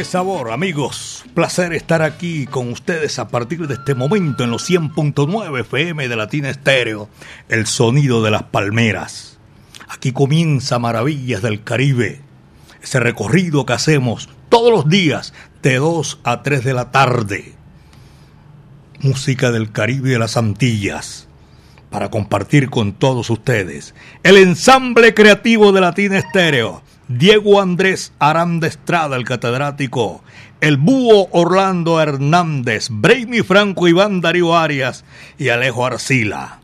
Qué sabor, amigos. Placer estar aquí con ustedes a partir de este momento en los 100.9 FM de Latina Estéreo, el sonido de las palmeras. Aquí comienza Maravillas del Caribe, ese recorrido que hacemos todos los días de 2 a 3 de la tarde. Música del Caribe y de las Antillas para compartir con todos ustedes. El ensamble creativo de Latina Estéreo Diego Andrés Aranda Estrada, el catedrático, el búho Orlando Hernández, Brainy Franco Iván Darío Arias y Alejo Arcila.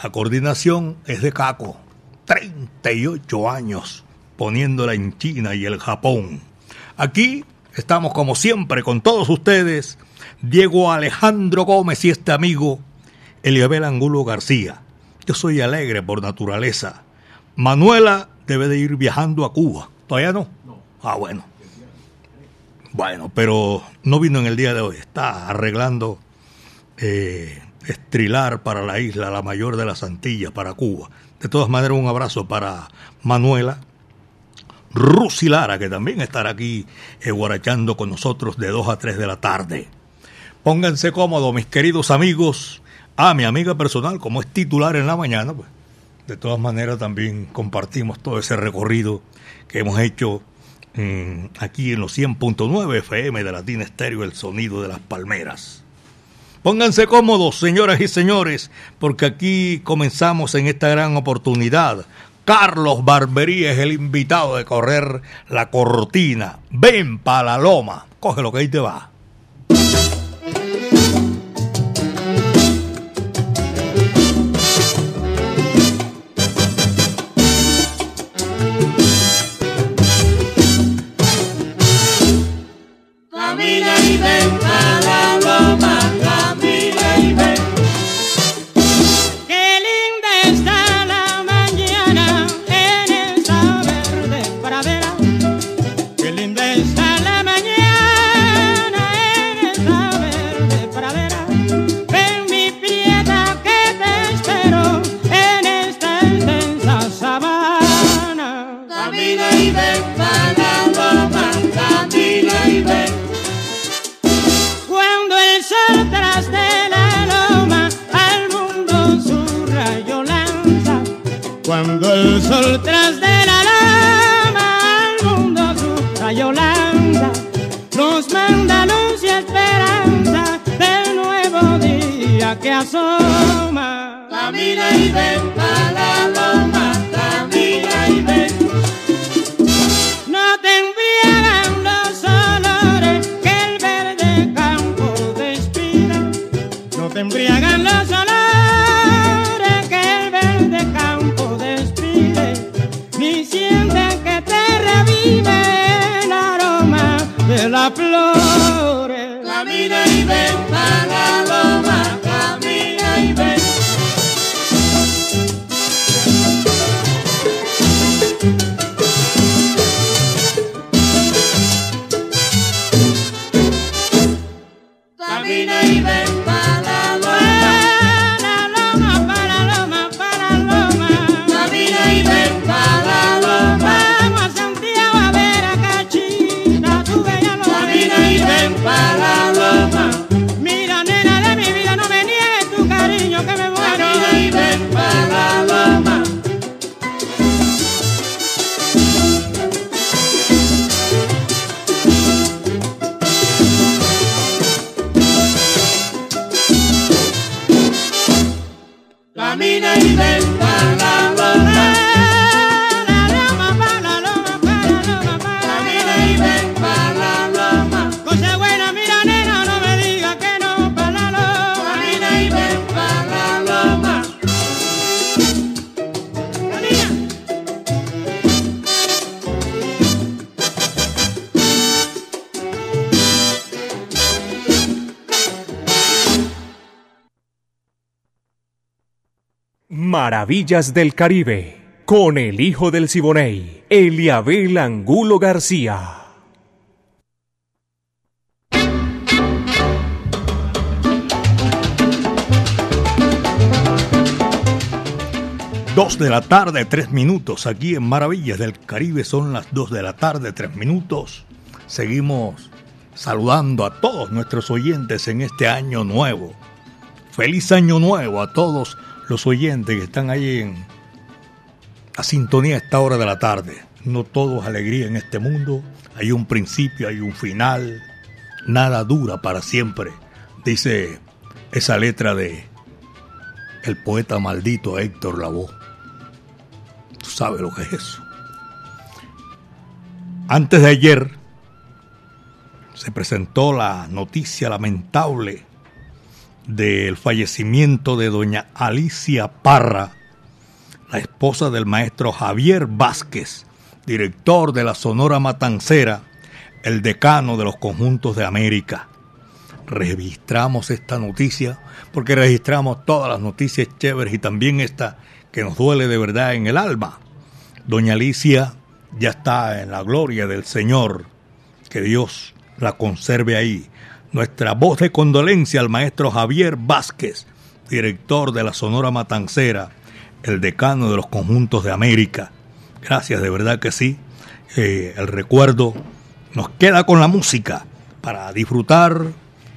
La coordinación es de Caco, 38 años poniéndola en China y el Japón. Aquí estamos como siempre con todos ustedes, Diego Alejandro Gómez y este amigo, Eliabel Angulo García. Yo soy alegre por naturaleza. Manuela debe de ir viajando a Cuba. ¿Todavía no? No. Ah, bueno. Bueno, pero no vino en el día de hoy. Está arreglando eh, estrilar para la isla, la mayor de las Antillas, para Cuba. De todas maneras, un abrazo para Manuela. Rusilara, que también estará aquí eh, guarachando con nosotros de 2 a 3 de la tarde. Pónganse cómodos, mis queridos amigos. Ah, mi amiga personal, como es titular en la mañana, pues de todas maneras también compartimos todo ese recorrido que hemos hecho mm, aquí en los 100.9 FM de Latina Estéreo, el sonido de las palmeras. Pónganse cómodos, señoras y señores, porque aquí comenzamos en esta gran oportunidad. Carlos Barbería es el invitado de correr la cortina. Ven pa' la loma. Coge lo que ahí te va. por tras de la lama al mundo cruza Yolanda, nos manda luz y esperanza del nuevo día que asoma. Camina y ven a la loma, camina y ven. No te embriagan los olores que el verde campo despida, no te embriagan los olores. las flores, camina y ven para los Maravillas del Caribe, con el hijo del Siboney, Eliabel Angulo García. Dos de la tarde, tres minutos. Aquí en Maravillas del Caribe son las dos de la tarde, tres minutos. Seguimos saludando a todos nuestros oyentes en este año nuevo. Feliz año nuevo a todos los oyentes que están ahí en la sintonía a esta hora de la tarde. No todo es alegría en este mundo. Hay un principio, hay un final. Nada dura para siempre, dice esa letra de el poeta maldito Héctor Lavoe. Tú sabes lo que es eso. Antes de ayer se presentó la noticia lamentable del fallecimiento de doña Alicia Parra, la esposa del maestro Javier Vázquez, director de la Sonora Matancera, el decano de los conjuntos de América. Registramos esta noticia porque registramos todas las noticias chéveres y también esta que nos duele de verdad en el alma. Doña Alicia ya está en la gloria del Señor. Que Dios la conserve ahí. Nuestra voz de condolencia al maestro Javier Vázquez, director de la Sonora Matancera, el decano de los conjuntos de América. Gracias, de verdad que sí. Eh, el recuerdo nos queda con la música para disfrutar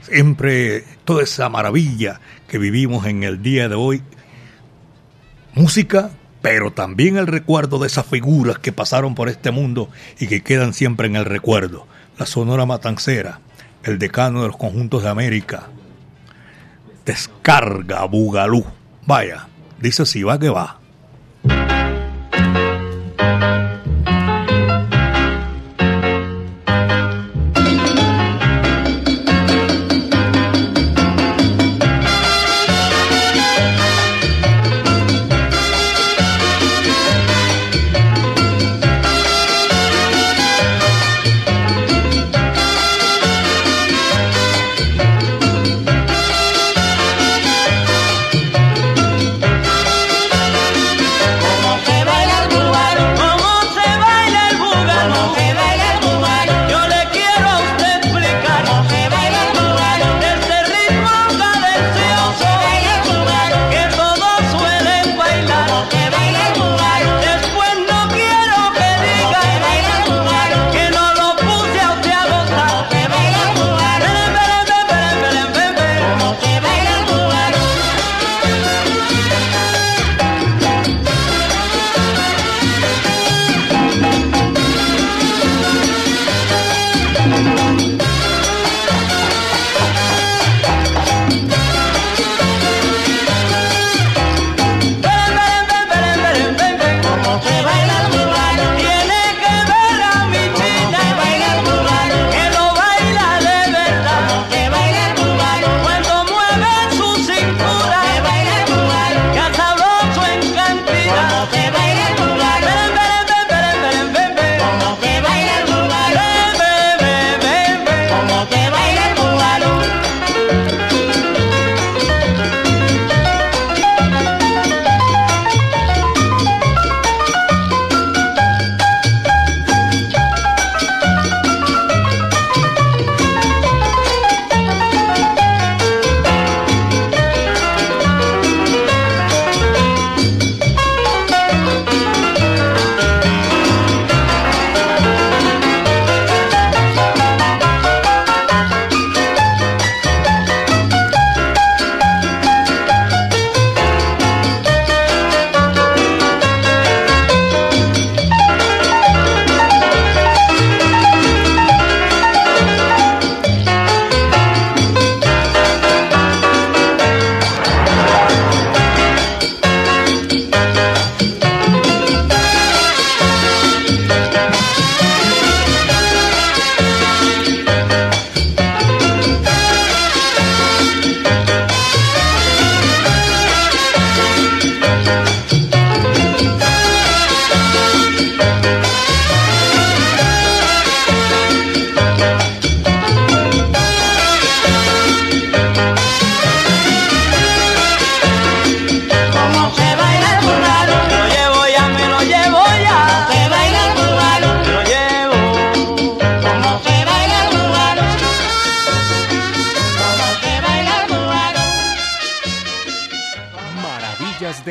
siempre toda esa maravilla que vivimos en el día de hoy. Música, pero también el recuerdo de esas figuras que pasaron por este mundo y que quedan siempre en el recuerdo la Sonora Matancera, el decano de los conjuntos de América. Descarga Bugalú. Vaya, dice si va que va.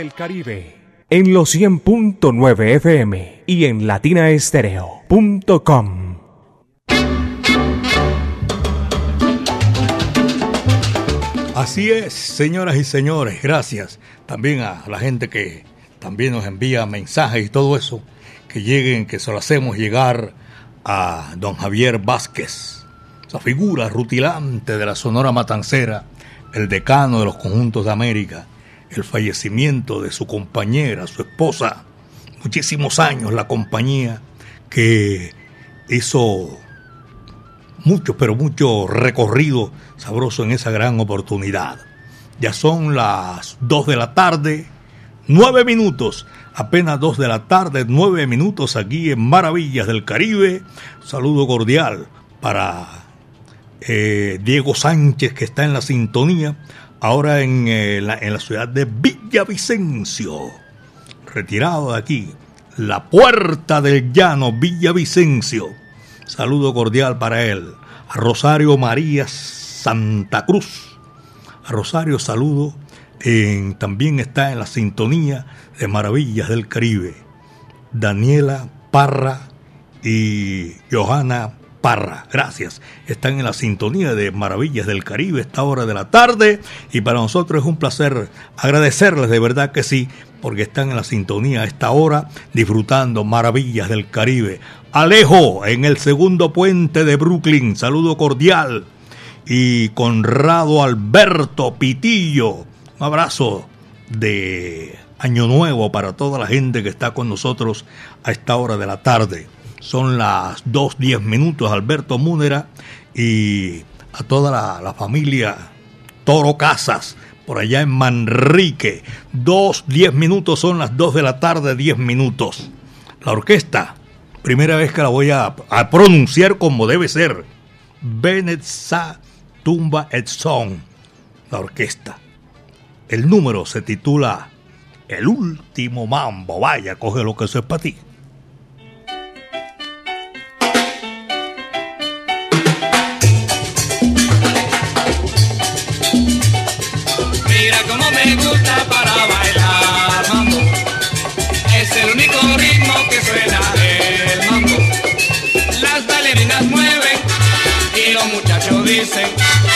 Del Caribe en los 100.9 FM y en latinaestereo.com. Así es, señoras y señores, gracias también a la gente que también nos envía mensajes y todo eso, que lleguen, que se lo hacemos llegar a don Javier Vázquez, esa figura rutilante de la Sonora Matancera, el decano de los conjuntos de América, el fallecimiento de su compañera, su esposa, muchísimos años la compañía que hizo mucho, pero mucho recorrido sabroso en esa gran oportunidad. Ya son las 2 de la tarde, 9 minutos, apenas 2 de la tarde, 9 minutos aquí en Maravillas del Caribe. Saludo cordial para eh, Diego Sánchez que está en la sintonía, ahora en, eh, la, en la ciudad de Villavicencio, retirado de aquí, la puerta del llano, Villavicencio. Saludo cordial para él. A Rosario María Santa Cruz. A Rosario saludo. En, también está en la sintonía de Maravillas del Caribe. Daniela Parra y Johanna Parra. Gracias. Están en la sintonía de Maravillas del Caribe esta hora de la tarde y para nosotros es un placer agradecerles de verdad que sí, porque están en la sintonía a esta hora disfrutando Maravillas del Caribe. Alejo en el segundo puente de Brooklyn. Saludo cordial. Y Conrado Alberto Pitillo. Un abrazo de Año Nuevo para toda la gente que está con nosotros a esta hora de la tarde. Son las 2.10 minutos, Alberto Múnera, y a toda la, la familia Toro Casas, por allá en Manrique. 2.10 minutos, son las 2 de la tarde, 10 minutos. La orquesta, primera vez que la voy a, a pronunciar como debe ser. Benetza Tumba et Song, la orquesta. El número se titula El último mambo. Vaya, coge lo que eso es para ti. Dicen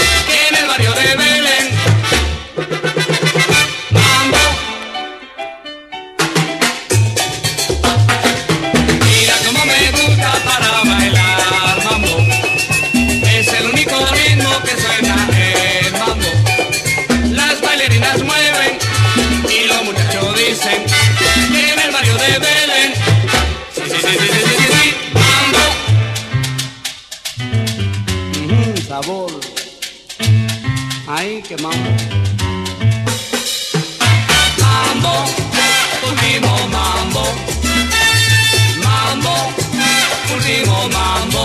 sabor. Ay, qué mambo. Mambo, último mambo. Mambo, último. Mambo,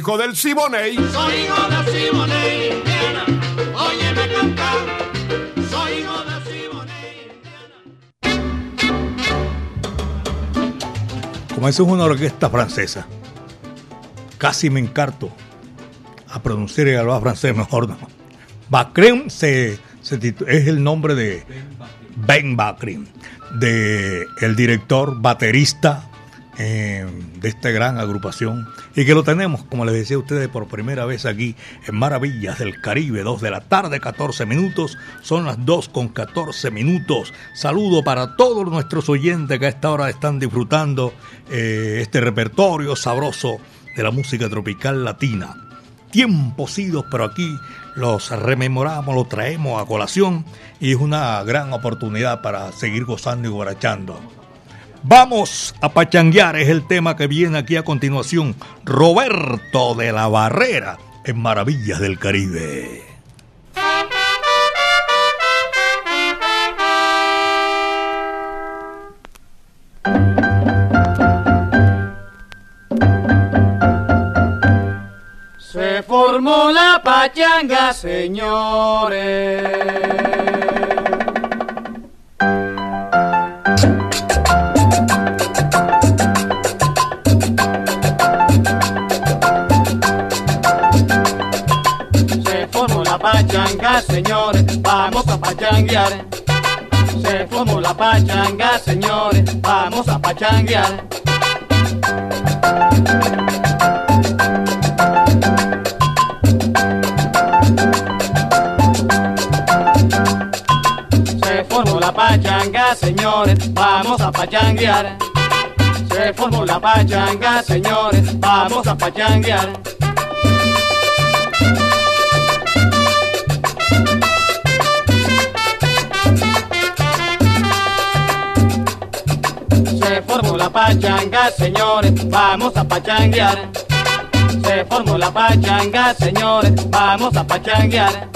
hijo del Siboney. Soy hijo de Simoné, Indiana. Óyeme cantar. Soy hijo de Simoné, Indiana. Como eso es una orquesta francesa, casi me encarto a pronunciar y hablar francés mejor no. Bacrim se, es el nombre de Ben Bacrim, de el director baterista eh, de esta gran agrupación y que lo tenemos, como les decía a ustedes, por primera vez aquí en Maravillas del Caribe, 2 de la tarde, 14 minutos, son las 2 con 14 minutos. Saludo para todos nuestros oyentes que a esta hora están disfrutando eh, este repertorio sabroso de la música tropical latina tiempos idos, pero aquí los rememoramos, los traemos a colación y es una gran oportunidad para seguir gozando y guarachando. Vamos a pachanguear, es el tema que viene aquí a continuación. Roberto de la Barrera en Maravillas del Caribe. Se formó la pachanga, señores. Pachanga, señores, vamos a pachanguear. Se formó la pachanga, señores, vamos a pachanguear. Se formó la pachanga, señores, vamos a pachanguear. Se formó la pachanga, señores, vamos a pachanguear. Pachanga, señores, vamos a pachanguear. Se formó la pachanga, señores, vamos a pachanguear.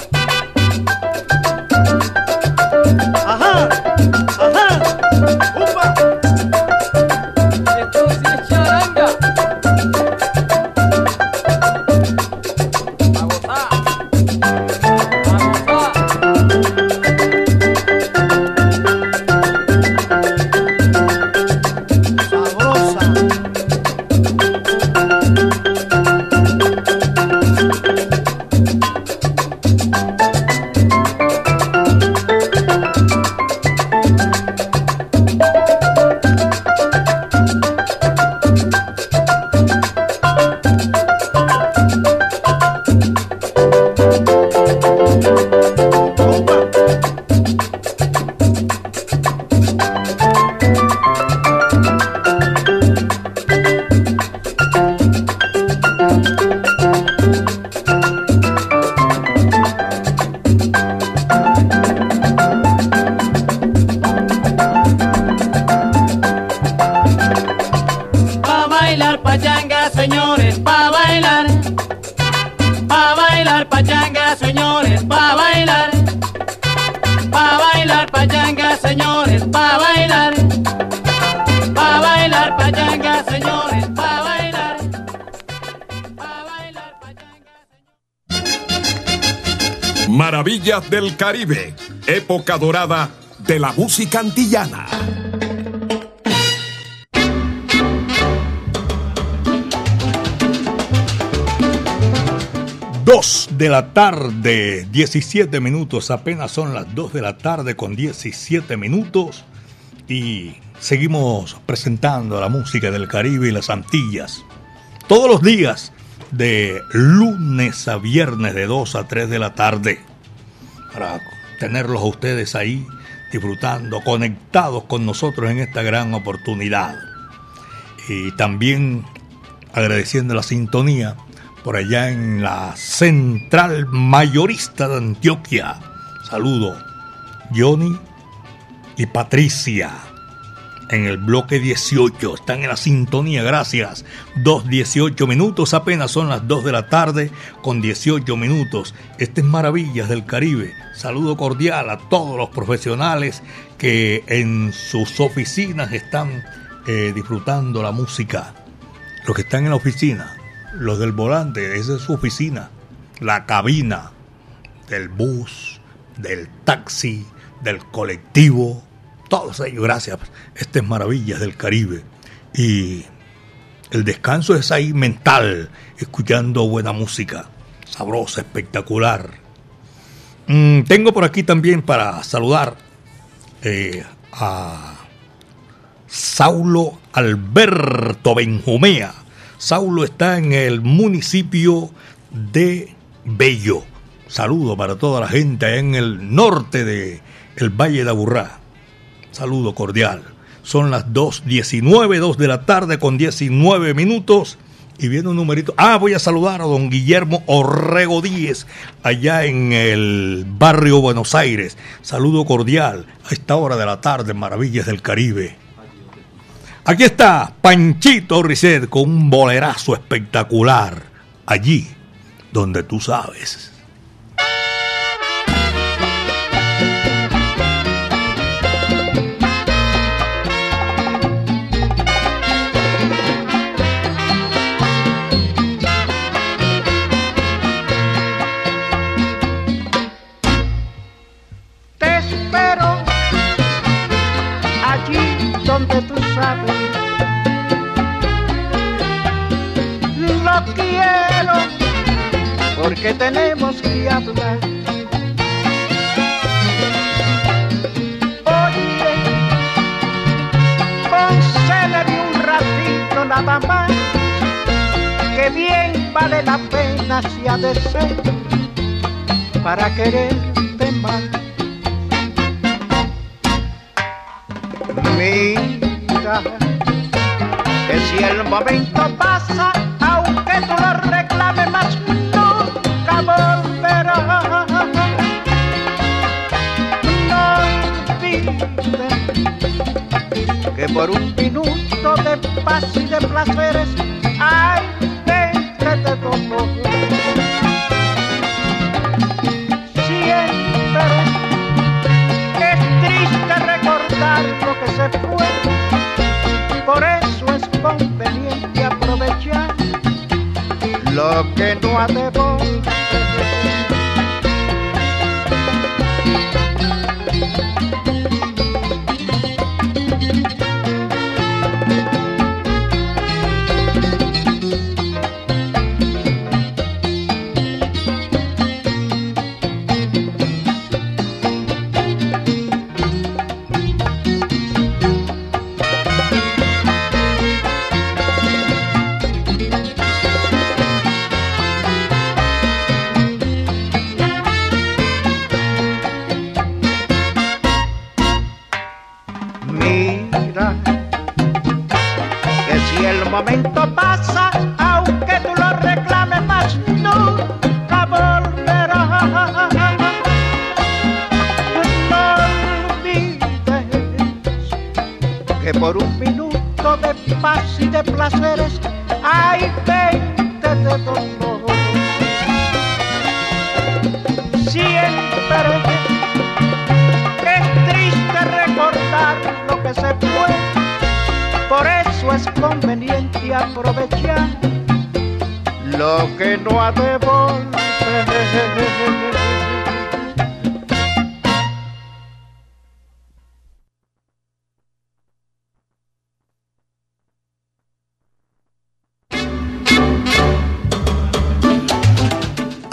Del Caribe, época dorada de la música antillana. Dos de la tarde, 17 minutos, apenas son las 2 de la tarde con 17 minutos y seguimos presentando la música del Caribe y las Antillas. Todos los días, de lunes a viernes de 2 a 3 de la tarde, para tenerlos a ustedes ahí disfrutando, conectados con nosotros en esta gran oportunidad. Y también agradeciendo la sintonía por allá en la central mayorista de Antioquia. Saludo, Johnny y Patricia. En el bloque 18, están en la sintonía, gracias. 2.18 minutos, apenas son las 2 de la tarde con 18 minutos. Este es Maravillas del Caribe. Saludo cordial a todos los profesionales que en sus oficinas están eh, disfrutando la música. Los que están en la oficina, los del volante, esa es su oficina. La cabina del bus, del taxi, del colectivo, gracias. Este es Maravillas del Caribe. Y El descanso es ahí mental, escuchando buena música, sabrosa, espectacular. Mm, tengo por aquí también para saludar eh, a Saulo Alberto Benjumea. Saulo está en el municipio de Bello. Saludo para toda la gente en el norte de el Valle de Aburrá. Saludo cordial. Son las 2.19, 2 de la tarde con 19 minutos. Y viene un numerito. Ah, voy a saludar a don Guillermo Orrego Díez, allá en el barrio Buenos Aires. Saludo cordial a esta hora de la tarde, Maravillas del Caribe. Aquí está Panchito Risset con un bolerazo espectacular. Allí donde tú sabes. Porque tenemos que hablar. Oye, concédeme un ratito nada más, que bien vale la pena si ha de ser para quererte más. Mira, que si el momento pasa, por un minuto de paz y de placeres hay dentro de todo. Siempre es triste recordar lo que se fue, por eso es conveniente aprovechar lo que no ha de volver.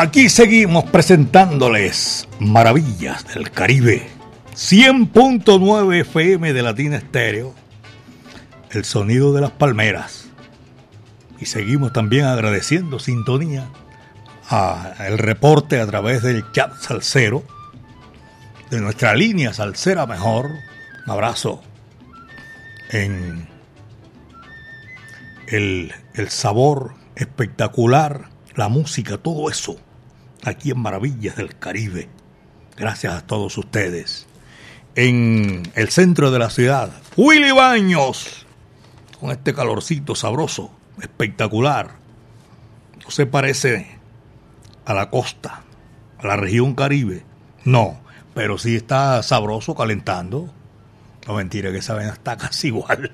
Aquí seguimos presentándoles Maravillas del Caribe. 100.9 FM de Latina Estéreo. El sonido de las palmeras. Y seguimos también agradeciendo sintonía a el reporte a través del chat salsero de nuestra línea salsera mejor. Un abrazo en el, el sabor espectacular, la música, todo eso aquí en Maravillas del Caribe. Gracias a todos ustedes. En el centro de la ciudad, Willy Baños, con este calorcito sabroso, espectacular. No se parece a la costa, a la región Caribe. No, pero sí está sabroso calentando. No mentira, que esa vena está casi igual.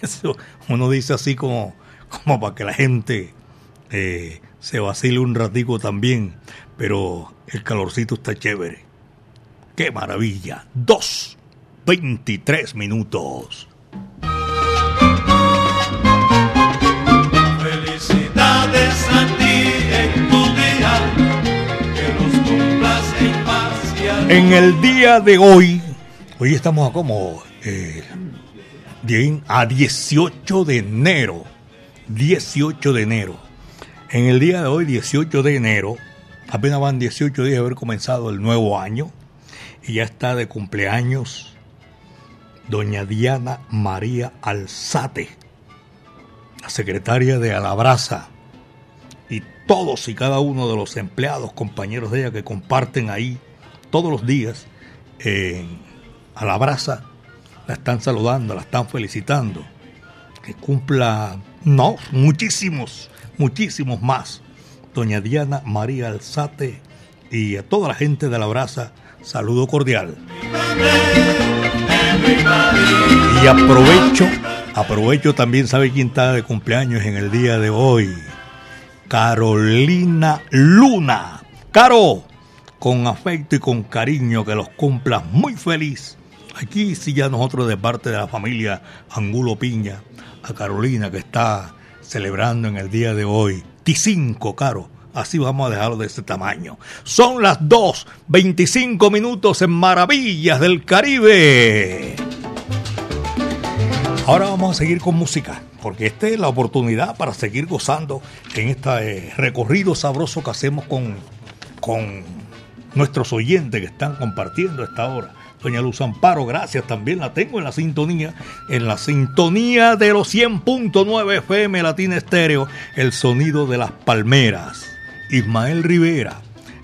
Eso, uno dice así como, como para que la gente eh, se vacile un ratico también, pero el calorcito está chévere. ¡Qué maravilla! Dos, 23 minutos. gracias a ti en tu día, que los cumplas en paz y armonía. En el día de hoy, hoy estamos a como eh, bien, a 18 de enero. 18 de enero. En el día de hoy, 18 de enero, apenas van 18 días de haber comenzado el nuevo año y ya está de cumpleaños doña Diana María Alzate, la secretaria de Alabraza y todos y cada uno de los empleados, compañeros de ella que comparten ahí todos los días en Alabraza, la están saludando, la están felicitando. Que cumpla, no, muchísimos, muchísimos más. Doña Diana María Alzate y a toda la gente de la brasa, saludo cordial. Y aprovecho, aprovecho también, ¿sabe quién está de cumpleaños en el día de hoy? Carolina Luna. Caro, con afecto y con cariño, que los cumplas muy feliz. Aquí sí ya nosotros de parte de la familia Angulo Piña, a Carolina que está celebrando en el día de hoy. T5, Caro. Así vamos a dejarlo de ese tamaño. Son las 2, 25 minutos en Maravillas del Caribe. Ahora vamos a seguir con música, porque esta es la oportunidad para seguir gozando en este recorrido sabroso que hacemos con, con nuestros oyentes que están compartiendo esta hora. Doña Luz Amparo, gracias, también la tengo en la sintonía, en la sintonía de los 100.9 FM Latina Estéreo, el sonido de las palmeras. Ismael Rivera,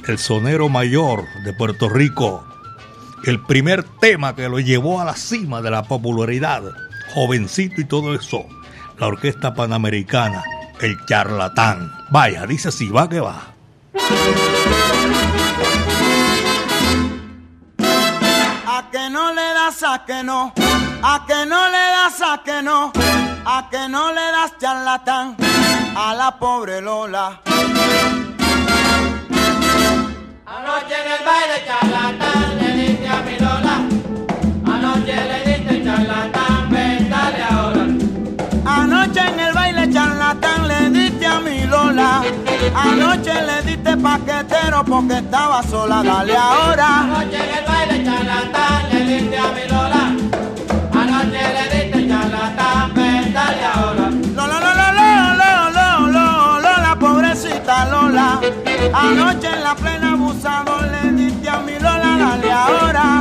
el sonero mayor de Puerto Rico, el primer tema que lo llevó a la cima de la popularidad, jovencito y todo eso, la Orquesta Panamericana, el charlatán. Vaya, dice si va que va. A que no, a que no le das a que no, a que no le das charlatán a la pobre Lola. Anoche en el baile charlatán Anoche en el baile charlatán le diste a mi Lola. Anoche le diste paquetero porque estaba sola, dale ahora. Anoche en el baile charlatán le diste a mi Lola. Anoche le diste charlatán, ven dale ahora. Lola, Lola, Lola, Lola, Lola, Lola, pobrecita Lola. Anoche en la plena abusador le diste a mi Lola, dale ahora.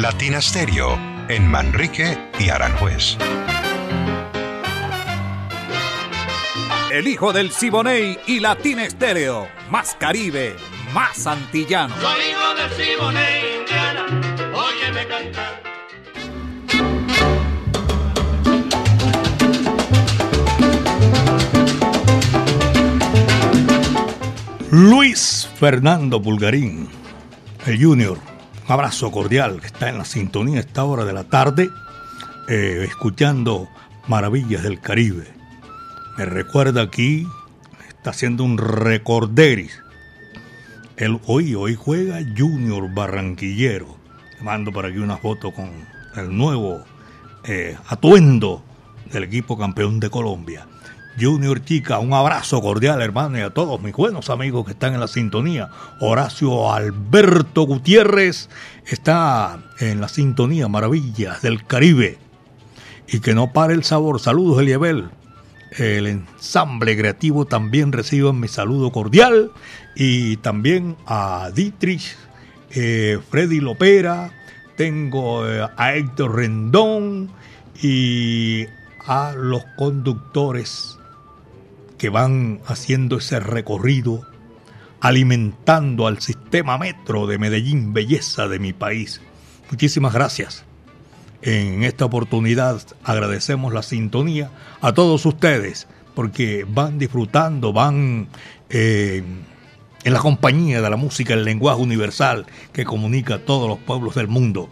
Latina Stereo en Manrique y Aranjuez. El hijo del Siboney y Latina Estéreo. Más Caribe, más antillano. Soy hijo del Siboney, Indiana, óyeme cantar. Luis Fernando Pulgarín, el Junior. Un abrazo cordial que está en la sintonía a esta hora de la tarde, eh, escuchando Maravillas del Caribe. Me recuerda aquí, está haciendo un recorderis. El, hoy, hoy juega Junior Barranquillero. Te mando por aquí una foto con el nuevo eh, atuendo del equipo campeón de Colombia. Junior Chica, un abrazo cordial, hermano, y a todos mis buenos amigos que están en la sintonía. Horacio Alberto Gutiérrez está en la sintonía Maravillas del Caribe. Y que no pare el sabor. Saludos, Eliabel. El ensamble creativo también reciben mi saludo cordial. Y también a Dietrich, eh, Freddy Lopera, tengo eh, a Héctor Rendón y a los conductores que van haciendo ese recorrido, alimentando al sistema metro de Medellín, belleza de mi país. Muchísimas gracias. En esta oportunidad agradecemos la sintonía a todos ustedes porque van disfrutando, van eh, en la compañía de la música, el lenguaje universal que comunica a todos los pueblos del mundo.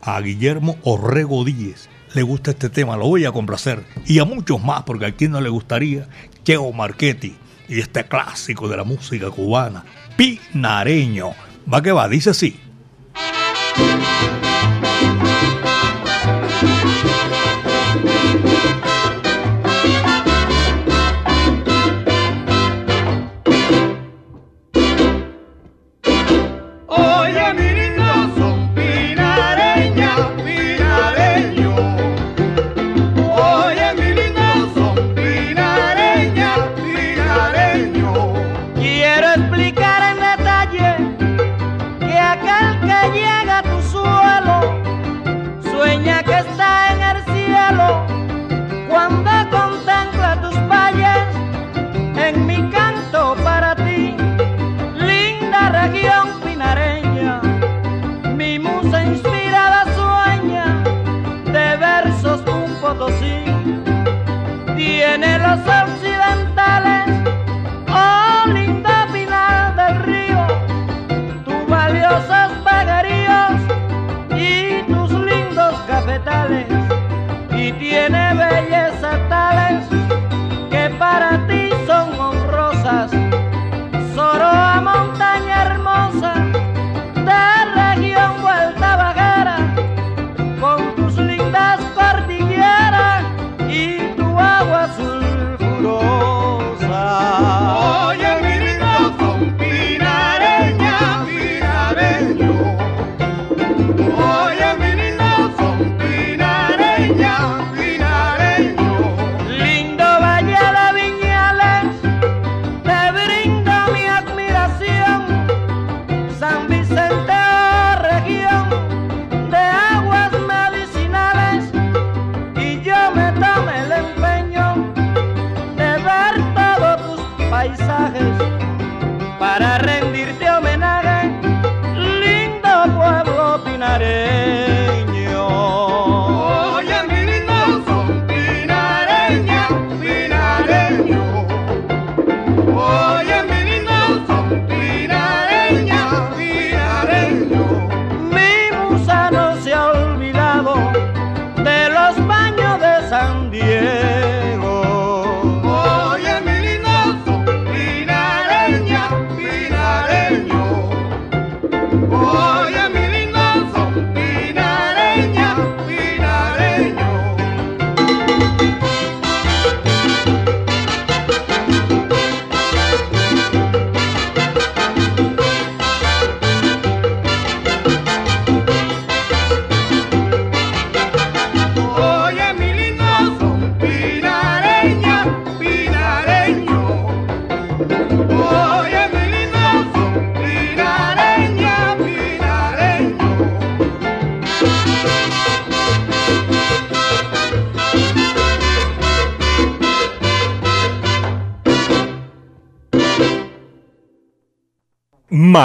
A Guillermo Orrego Díez le gusta este tema, lo voy a complacer. Y a muchos más, porque a quien no le gustaría, Cheo Marchetti y este clásico de la música cubana, Pinareño. Va que va, dice así.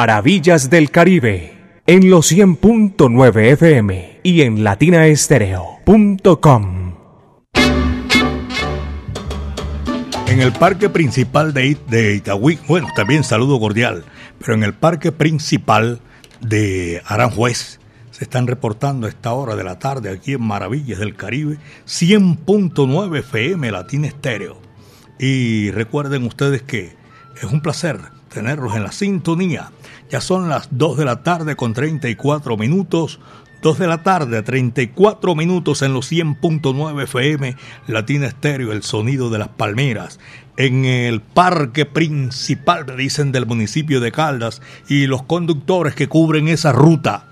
Maravillas del Caribe en los 100.9 FM y en latinaestereo.com. En el parque principal de, It- Itagüí, bueno, también saludo cordial, pero en el parque principal de Aranjuez se están reportando a esta hora de la tarde aquí en Maravillas del Caribe 100.9 FM Latina Estéreo. Y recuerden ustedes que es un placer tenerlos en la sintonía. Ya son las 2 de la tarde con 34 minutos. 2 de la tarde, 34 minutos en los 100.9 FM, Latina Estéreo, el sonido de las palmeras. En el parque principal, dicen, del municipio de Caldas y los conductores que cubren esa ruta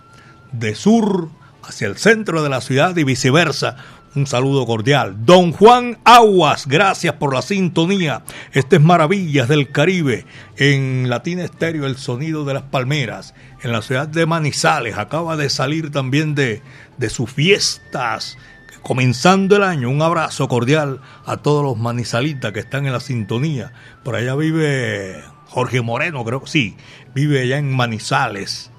de sur hacia el centro de la ciudad y viceversa. Un saludo cordial. Don Juan Aguas, gracias por la sintonía. Este es Maravillas del Caribe en Latina Estéreo, el sonido de las palmeras. En la ciudad de Manizales acaba de salir también de, de sus fiestas. Comenzando el año, un abrazo cordial a todos los manizalitas que están en la sintonía. Por allá vive Jorge Moreno, creo que sí, vive allá en Manizales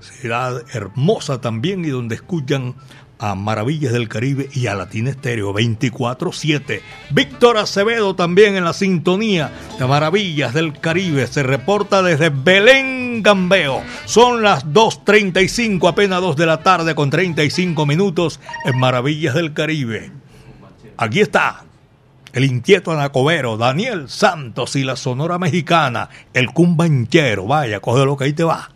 ciudad hermosa también y donde escuchan a Maravillas del Caribe y a Latina Estéreo 24-7. Víctor Acevedo también en la sintonía de Maravillas del Caribe. Se reporta desde Belén Gambeo. Son las 2.35, apenas 2 de la tarde con 35 minutos en Maravillas del Caribe. Aquí está el inquieto anacobero, Daniel Santos y la Sonora Mexicana, el cumbanchero. Vaya, coge lo que ahí te va.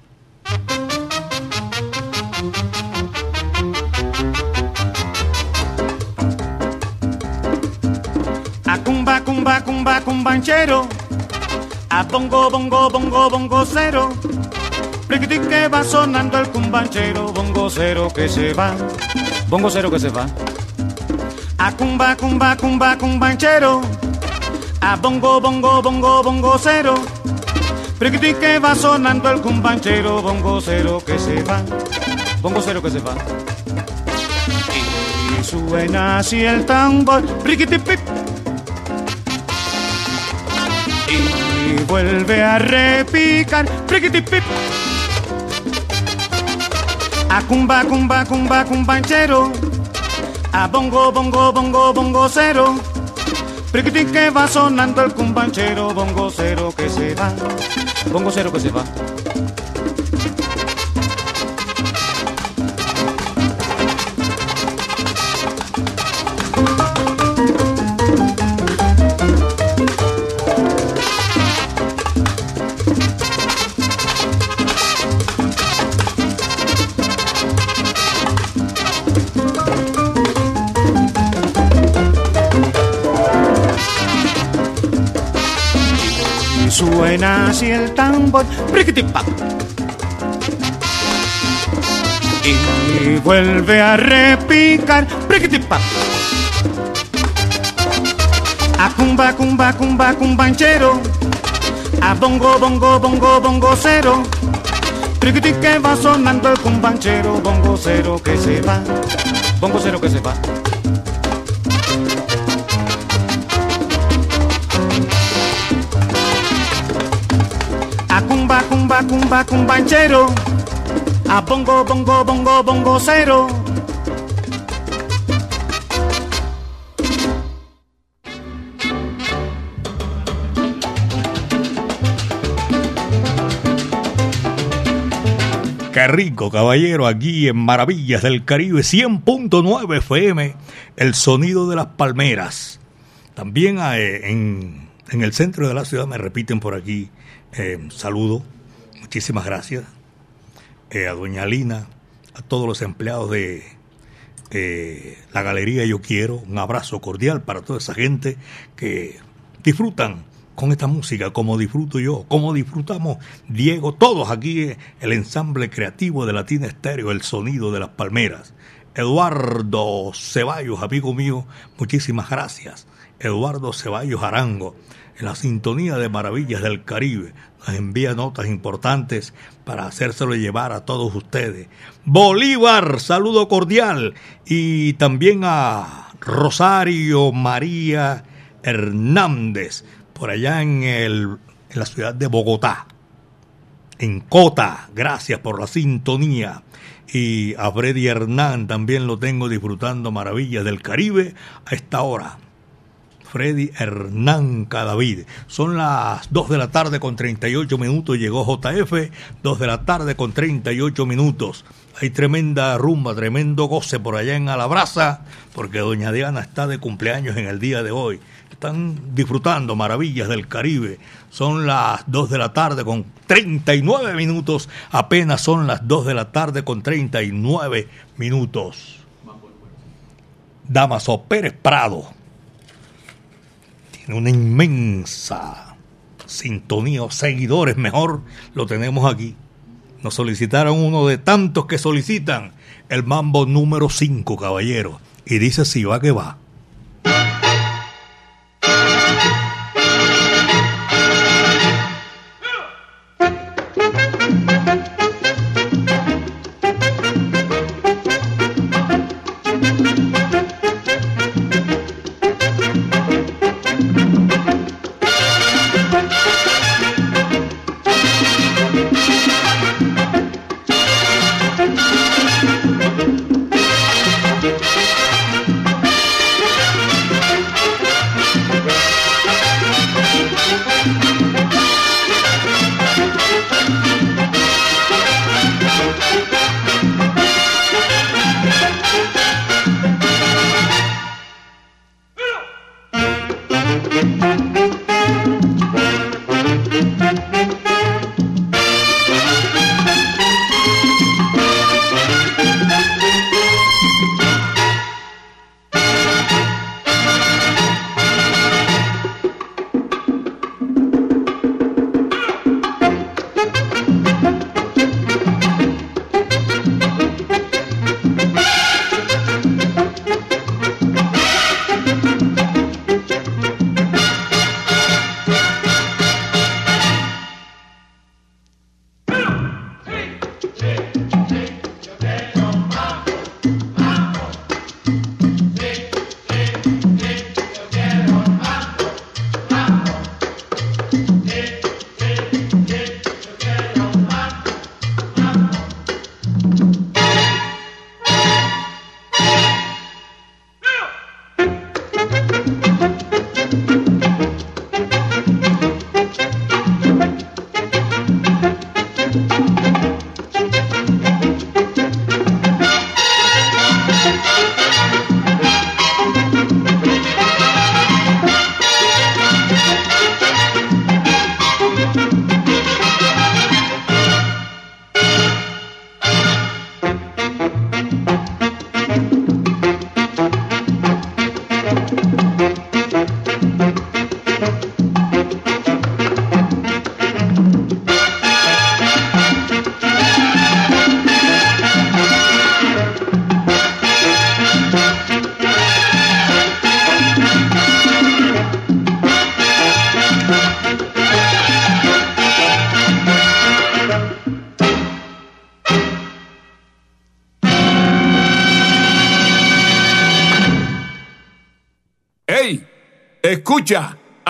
Cumba, cumba, cumba, cumbanchero. A bongo, bongo, bongo, bongo cero. Que va sonando el cumbanchero. Bongo cero que se va. Bongo cero que se va. A cumba, cumba, cumba, cumbanchero. A bongo, bongo, bongo, bongo cero. Que va sonando el cumbanchero. Bongo cero que se va. Bongo cero que se va. Y suena así el tambor. Priquiti pip. Vuelve a repicar. Priquiti pip. A cumba, cumba, cumba, cumbanchero. A bongo, bongo, bongo, bongo cero. Priquiti que va sonando el cumbanchero. Bongo cero que se va. Bongo cero que se va. Así el tambor. Y vuelve a repicar. A cumba, cumba, cumba, cumbanchero. A bongo, bongo, bongo, bongo cero. Priquiti que va sonando el cumbanchero. Bongo cero que se va. Bongo cero que se va. Cumba, cumba, cumba, cumbanchero. A bongo, bongo, bongo, bongo cero. Qué rico, caballero, aquí en Maravillas del Caribe 100.9 FM, el sonido de las palmeras. También eh, en, en el centro de la ciudad me repiten por aquí, eh, saludo, muchísimas gracias eh, a doña Lina, a todos los empleados de eh, la Galería Yo Quiero, un abrazo cordial para toda esa gente que disfrutan con esta música, como disfruto yo, como disfrutamos Diego, todos aquí, eh, el ensamble creativo de Latina Estéreo, el sonido de las palmeras. Eduardo Ceballos, amigo mío, muchísimas gracias. Eduardo Ceballos Arango, en la sintonía de Maravillas del Caribe, nos envía notas importantes para hacérselo llevar a todos ustedes. Bolívar, saludo cordial. Y también a Rosario María Hernández, por allá en, el, en la ciudad de Bogotá. en Cota. Gracias por la sintonía. Y a Freddy Hernán también lo tengo disfrutando maravillas del Caribe a esta hora. Freddy Hernán Cadavid. Son las 2 de la tarde con 38 minutos. Llegó JF, 2 de la tarde con 38 minutos. Hay tremenda rumba, tremendo goce por allá en Alabraza, porque Doña Diana está de cumpleaños en el día de hoy. Están disfrutando maravillas del Caribe. Son las 2 de la tarde con 39 minutos. Apenas son las 2 de la tarde con 39 minutos. Damaso Pérez Prado tiene una inmensa sintonía o seguidores, mejor lo tenemos aquí. Nos solicitaron uno de tantos que solicitan el mambo número 5, caballero. Y dice si va que va.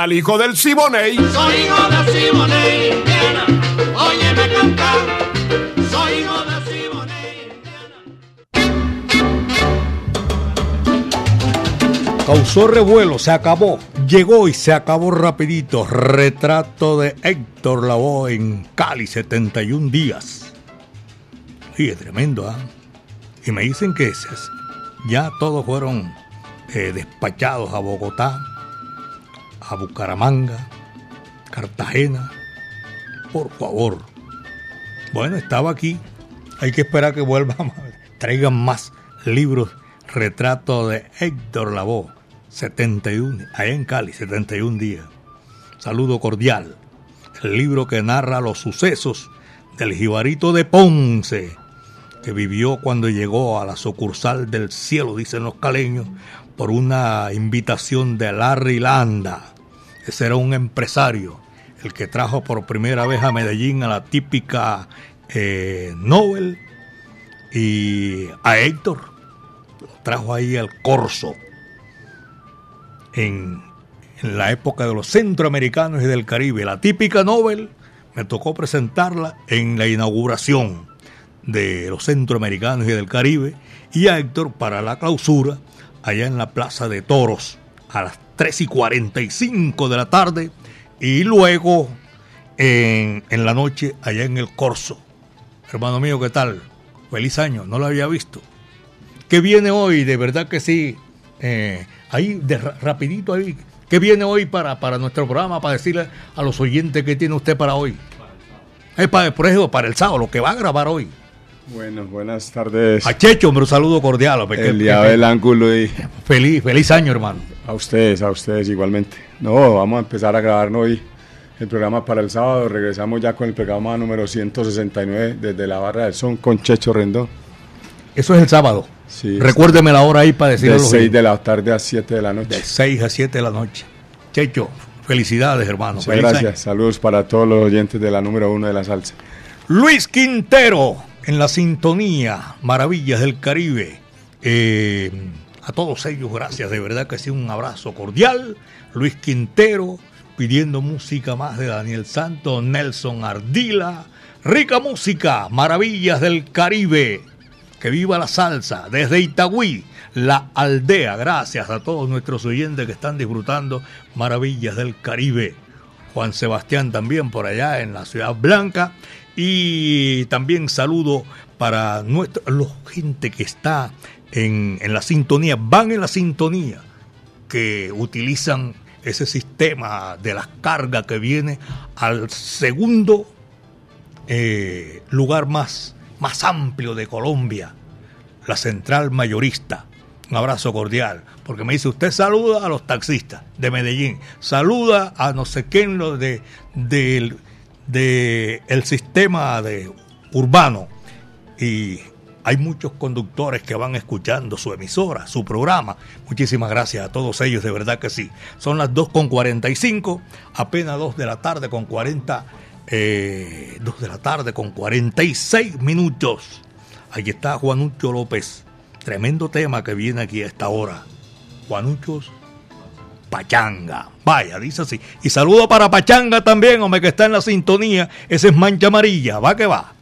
Al hijo del Siboney. Soy hijo de Simone, Indiana. Óyeme cantar. Soy hijo de Simone, Causó revuelo, se acabó. Llegó y se acabó rapidito. Retrato de Héctor Lavoe en Cali, 71 días. Oye, tremendo, ¿ah? Y me dicen que esas, ya todos fueron eh, despachados a Bogotá, a Bucaramanga, Cartagena. Por favor. Bueno, estaba aquí. Hay que esperar que vuelvan, traigan más libros. Retrato de Héctor Lavoe, 71, allá en Cali, 71 días. Saludo cordial. El libro que narra los sucesos del jibarito de Ponce, que vivió cuando llegó a la sucursal del cielo, dicen los caleños, por una invitación de Larry Landa. Ese era un empresario, el que trajo por primera vez a Medellín a la típica eh, Nobel y a Héctor. Trajo ahí al corso en, en la época de los centroamericanos y del Caribe. La típica Nobel me tocó presentarla en la inauguración de los centroamericanos y del Caribe y a Héctor para la clausura allá en la Plaza de Toros a las 3 y 45 de la tarde y luego en, en la noche allá en el Corso. Hermano mío, ¿qué tal? Feliz año, no lo había visto. ¿Qué viene hoy? De verdad que sí. Eh, ahí, de, ra- rapidito ahí. ¿Qué viene hoy para, para nuestro programa? Para decirle a los oyentes qué tiene usted para hoy. Eh, para, por ejemplo, para el sábado, lo que va a grabar hoy. Bueno, buenas tardes. A Checho, un saludo cordial. hombre, que- Eliabel que- Ángulo y feliz, feliz año, hermano. a ustedes, a ustedes igualmente. No, vamos a empezar a grabar hoy el programa para el sábado. Regresamos ya con el programa número 169 desde la Barra del Son con Checho Rendón. Eso es el sábado. Sí, Recuérdeme la hora ahí para decirle de a los 6 oyentes. de la tarde a 7 de la noche. De 6 a 7 de la noche. Checho, felicidades, hermano. Muchas Feliz gracias. año. Saludos para todos los oyentes de la número uno de la salsa. Luis Quintero en la sintonía Maravillas del Caribe. Eh, a todos ellos, gracias, de verdad que sí, un abrazo cordial. Luis Quintero pidiendo música más de Daniel Santos, Nelson Ardila. Rica música, Maravillas del Caribe. Que viva la salsa desde Itagüí, la aldea. Gracias a todos nuestros oyentes que están disfrutando Maravillas del Caribe. Juan Sebastián también por allá en la Ciudad Blanca. Y también saludo para nuestra, la gente que está en, en la sintonía, van en la sintonía, que utilizan ese sistema de las cargas que viene al segundo eh, lugar más, más amplio de Colombia, la central mayorista. Un abrazo cordial, porque me dice, usted saluda a los taxistas de Medellín, saluda a no sé quién lo de, del de el sistema de urbano y hay muchos conductores que van escuchando su emisora, su programa. Muchísimas gracias a todos ellos, de verdad que sí. Son las 2.45, apenas 2 de la tarde con 40, eh, 2 de la tarde con 46 minutos. Ahí está Juanucho López, tremendo tema que viene aquí a esta hora. Juanuchos Pachanga. Vaya, dice así. Y saludo para Pachanga también, hombre, que está en la sintonía. Ese es Mancha Amarilla. Va que va.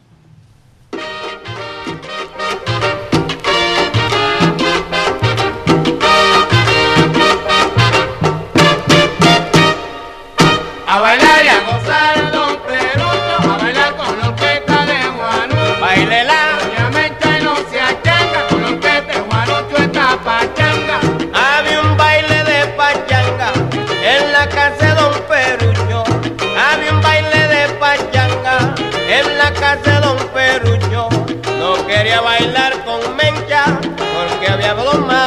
Quería bailar con Mencha porque había tomado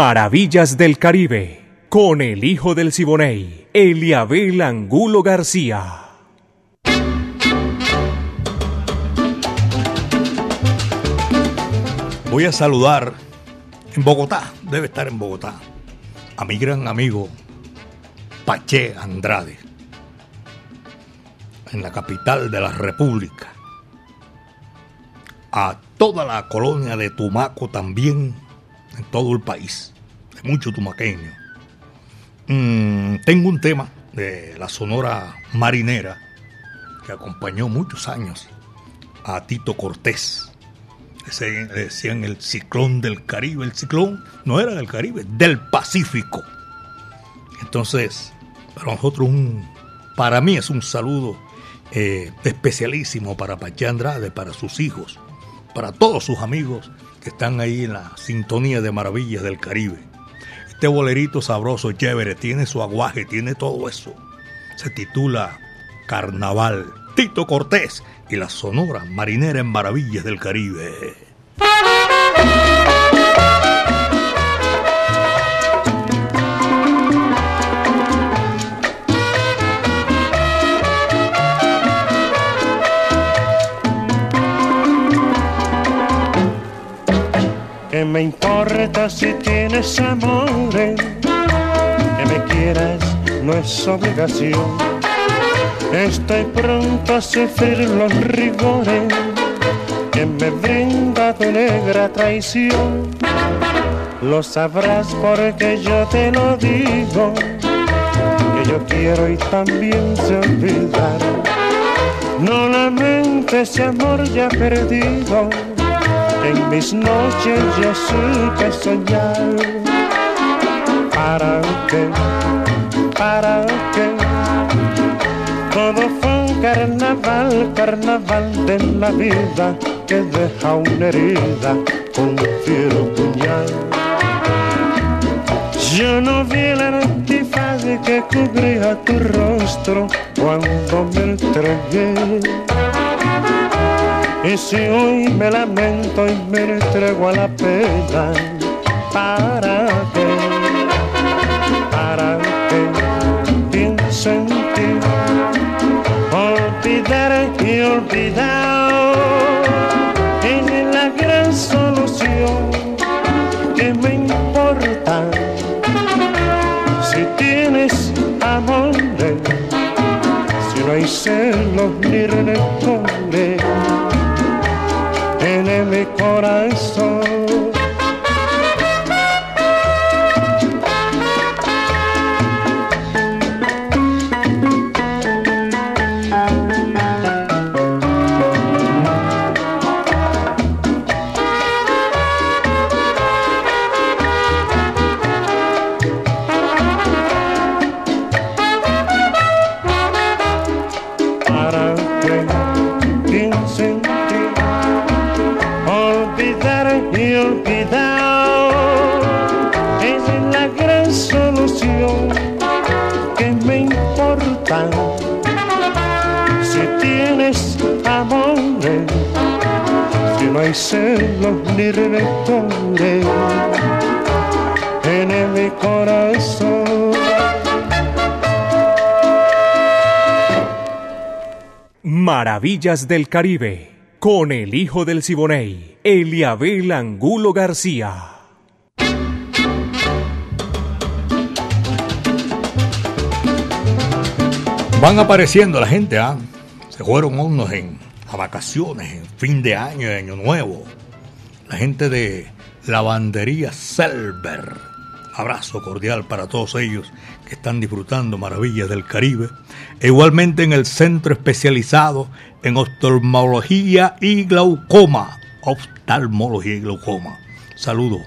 Maravillas del Caribe, con el hijo del Siboney, Eliabel Angulo García. Voy a saludar en Bogotá, debe estar en Bogotá, a mi gran amigo Pache Andrade, en la capital de la República. A toda la colonia de Tumaco también, en todo el país, de mucho tumaqueño. Mm, tengo un tema de la Sonora Marinera que acompañó muchos años a Tito Cortés. Ese, le decían el ciclón del Caribe. El ciclón no era del Caribe, del Pacífico. Entonces, para nosotros, un, para mí es un saludo eh, especialísimo para Pache Andrade, para sus hijos, para todos sus amigos están ahí en la sintonía de maravillas del Caribe. Este bolerito sabroso, chévere, tiene su aguaje, tiene todo eso. Se titula Carnaval. Tito Cortés y la Sonora Marinera en Maravillas del Caribe. ¿Qué me importa si tienes amores? Que me quieras no es obligación. Estoy pronto a sufrir los rigores que me brinda tu negra traición. Lo sabrás porque yo te lo digo, que yo quiero y también sé olvidar. No lamentes ese amor ya perdido, en mis noches yo supe soñar. ¿Para qué? ¿Para qué? Todo fue un carnaval, carnaval de la vida que deja una herida con un fiero puñal. Yo no vi el antifaz que cubría tu rostro cuando me entregué. Y si hoy me lamento y me entrego a la pena, ¿para qué? ¿Para qué? Pienso en ti, olvidar y olvidar es la gran solución que me importa si tienes amores, si no hay celos ni corazón. Hay celos ni rencores en mi corazón. Maravillas del Caribe, con el hijo del Siboney, Eliabel Angulo García. Van apareciendo la gente, ¿ah? Se fueron unos en, a vacaciones, en fin de año, año nuevo. La gente de Lavandería Selber. Abrazo cordial para todos ellos que están disfrutando maravillas del Caribe. E igualmente en el centro especializado en oftalmología y glaucoma. Oftalmología y glaucoma. Saludos.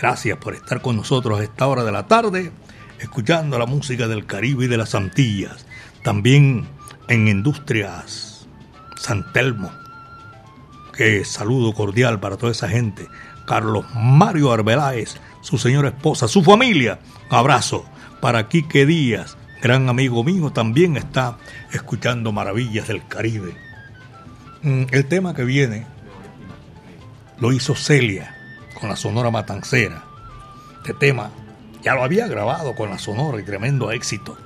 Gracias por estar con nosotros a esta hora de la tarde, escuchando la música del Caribe y de las Antillas. También en Industrias San Telmo. Que saludo cordial para toda esa gente. Carlos Mario Arbeláez, su señora esposa, su familia. Abrazo para Quique Díaz, gran amigo mío, también está escuchando Maravillas del Caribe. Mm, El tema que viene lo hizo Celia con la Sonora Matancera. este tema. Ya lo había grabado con la Sonora y tremendo éxito.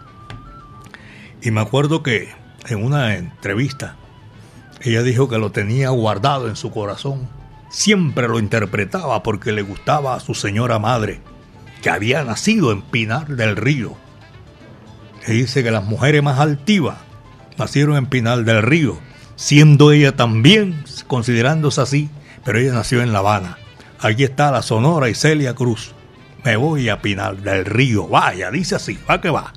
Y me acuerdo que en una entrevista ella dijo que lo tenía guardado en su corazón. Siempre lo interpretaba porque le gustaba a su señora madre, que había nacido en Pinar del Río. Se dice que las mujeres más altivas nacieron en Pinar del Río, siendo ella también, considerándose así, pero ella nació en La Habana. Aquí está la Sonora y Celia Cruz. Me voy a Pinar del Río. Vaya, dice así, va que va.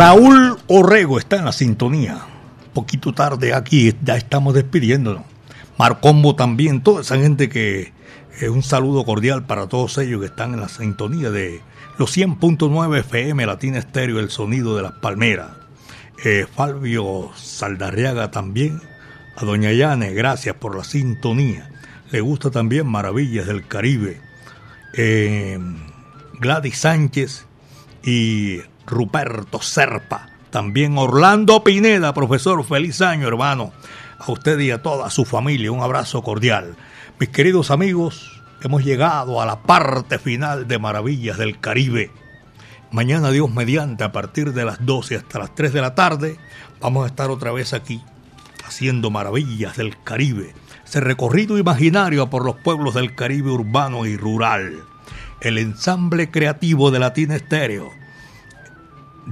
Saúl Orrego está en la sintonía. Poquito tarde aquí, ya estamos despidiéndonos. Marcombo también, toda esa gente que eh, un saludo cordial para todos ellos que están en la sintonía de los 100.9 FM Latina Estéreo, el sonido de las palmeras. Eh, Fabio Saldarriaga también. A Doña Yane, gracias por la sintonía. Le gusta también Maravillas del Caribe. Eh, Gladys Sánchez y Ruperto Serpa. También Orlando Pineda, profesor, feliz año, hermano. A usted y a toda su familia, un abrazo cordial. Mis queridos amigos, hemos llegado a la parte final de Maravillas del Caribe. Mañana, Dios mediante, a partir de las 12 hasta las 3 de la tarde, vamos a estar otra vez aquí, haciendo Maravillas del Caribe. Ese recorrido imaginario por los pueblos del Caribe urbano y rural. El ensamble creativo de Latina Estéreo.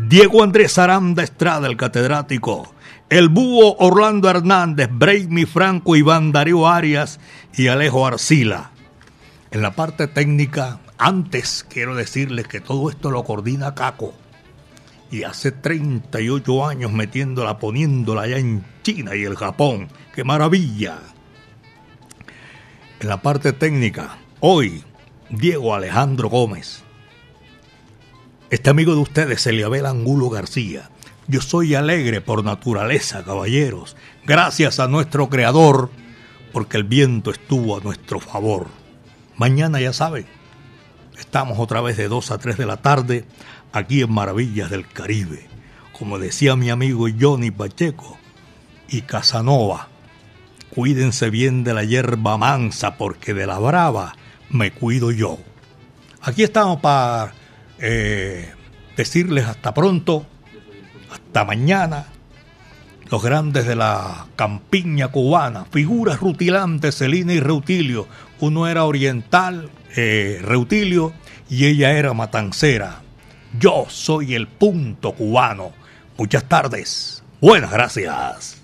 Diego Andrés Aranda Estrada, el catedrático. El búho Orlando Hernández, Breimi Franco, Iván Darío Arias y Alejo Arcila. En la parte técnica, antes quiero decirles que todo esto lo coordina Caco. Y hace 38 años metiéndola, poniéndola allá en China y el Japón. ¡Qué maravilla! En la parte técnica, hoy, Diego Alejandro Gómez. Este amigo de ustedes, Eliabel Angulo García. Yo soy alegre por naturaleza, caballeros. Gracias a nuestro creador porque el viento estuvo a nuestro favor. Mañana ya saben, estamos otra vez de 2 a 3 de la tarde aquí en Maravillas del Caribe. Como decía mi amigo Johnny Pacheco y Casanova, cuídense bien de la hierba mansa porque de la brava me cuido yo. Aquí estamos para eh, decirles hasta pronto, hasta mañana. Los grandes de la campiña cubana, figuras rutilantes, Celina y Reutilio. Uno era oriental, eh, Reutilio, y ella era matancera. Yo soy el punto cubano. Muchas tardes. Buenas gracias.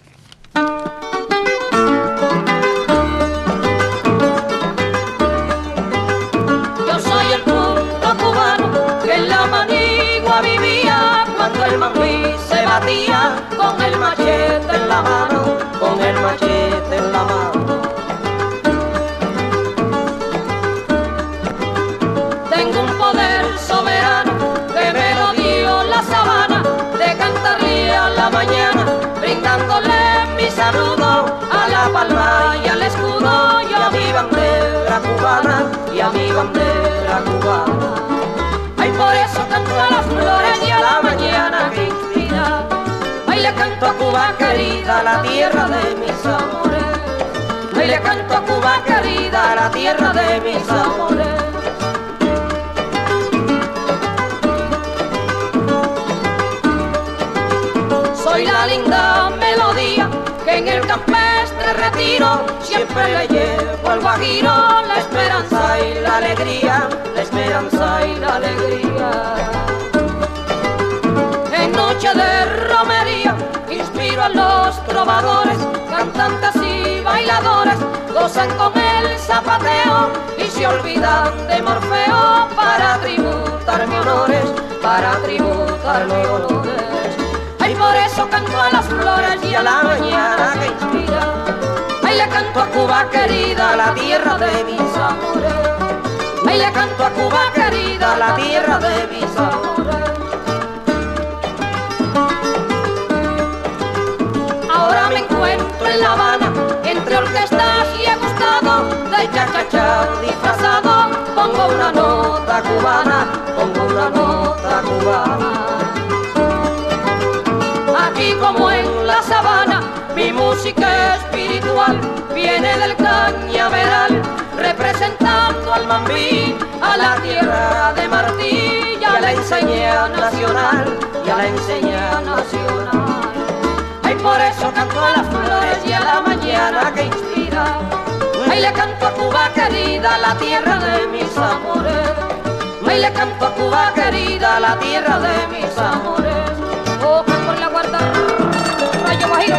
El machete en la mano, con el machete en la mano. Tengo un poder soberano que me lo dio la sabana de cantarle a la mañana, brindándole mi saludo a la palma y al escudo y a mi bandera cubana y a mi bandera cubana. Ay, por eso canto a las flores le canto a Cuba querida, la tierra de mis amores. Ay, le canto a Cuba querida, la tierra de mis amores. Soy la linda melodía que en el campestre retiro siempre le llevo al guajiro la esperanza y la alegría, la esperanza y la alegría. A los trovadores, cantantes y bailadores, gozan con el zapateo y se olvidan de Morfeo para tributarme honores, para tributarme honores. Ay, por eso canto a las flores y a la mañana que inspira. Ay, le canto a Cuba querida, la tierra de mis amores. Ay, le canto a Cuba querida, la tierra de mis amores. La Habana, entre orquestas y he gustado de cha-cha-cha disfrazado. Pongo una nota cubana, pongo una nota cubana. Aquí como en la sabana, mi música espiritual viene del cañaveral, representando al mambí, a la tierra de Martí y a la enseña nacional, y a la enseña nacional. Por eso canto a las flores y a la mañana que inspira. Ay, le canto a Cuba querida, la tierra de mis amores. Ay, le canto a Cuba querida, la tierra de mis amores. Oh, por la guarda rayo guajiro.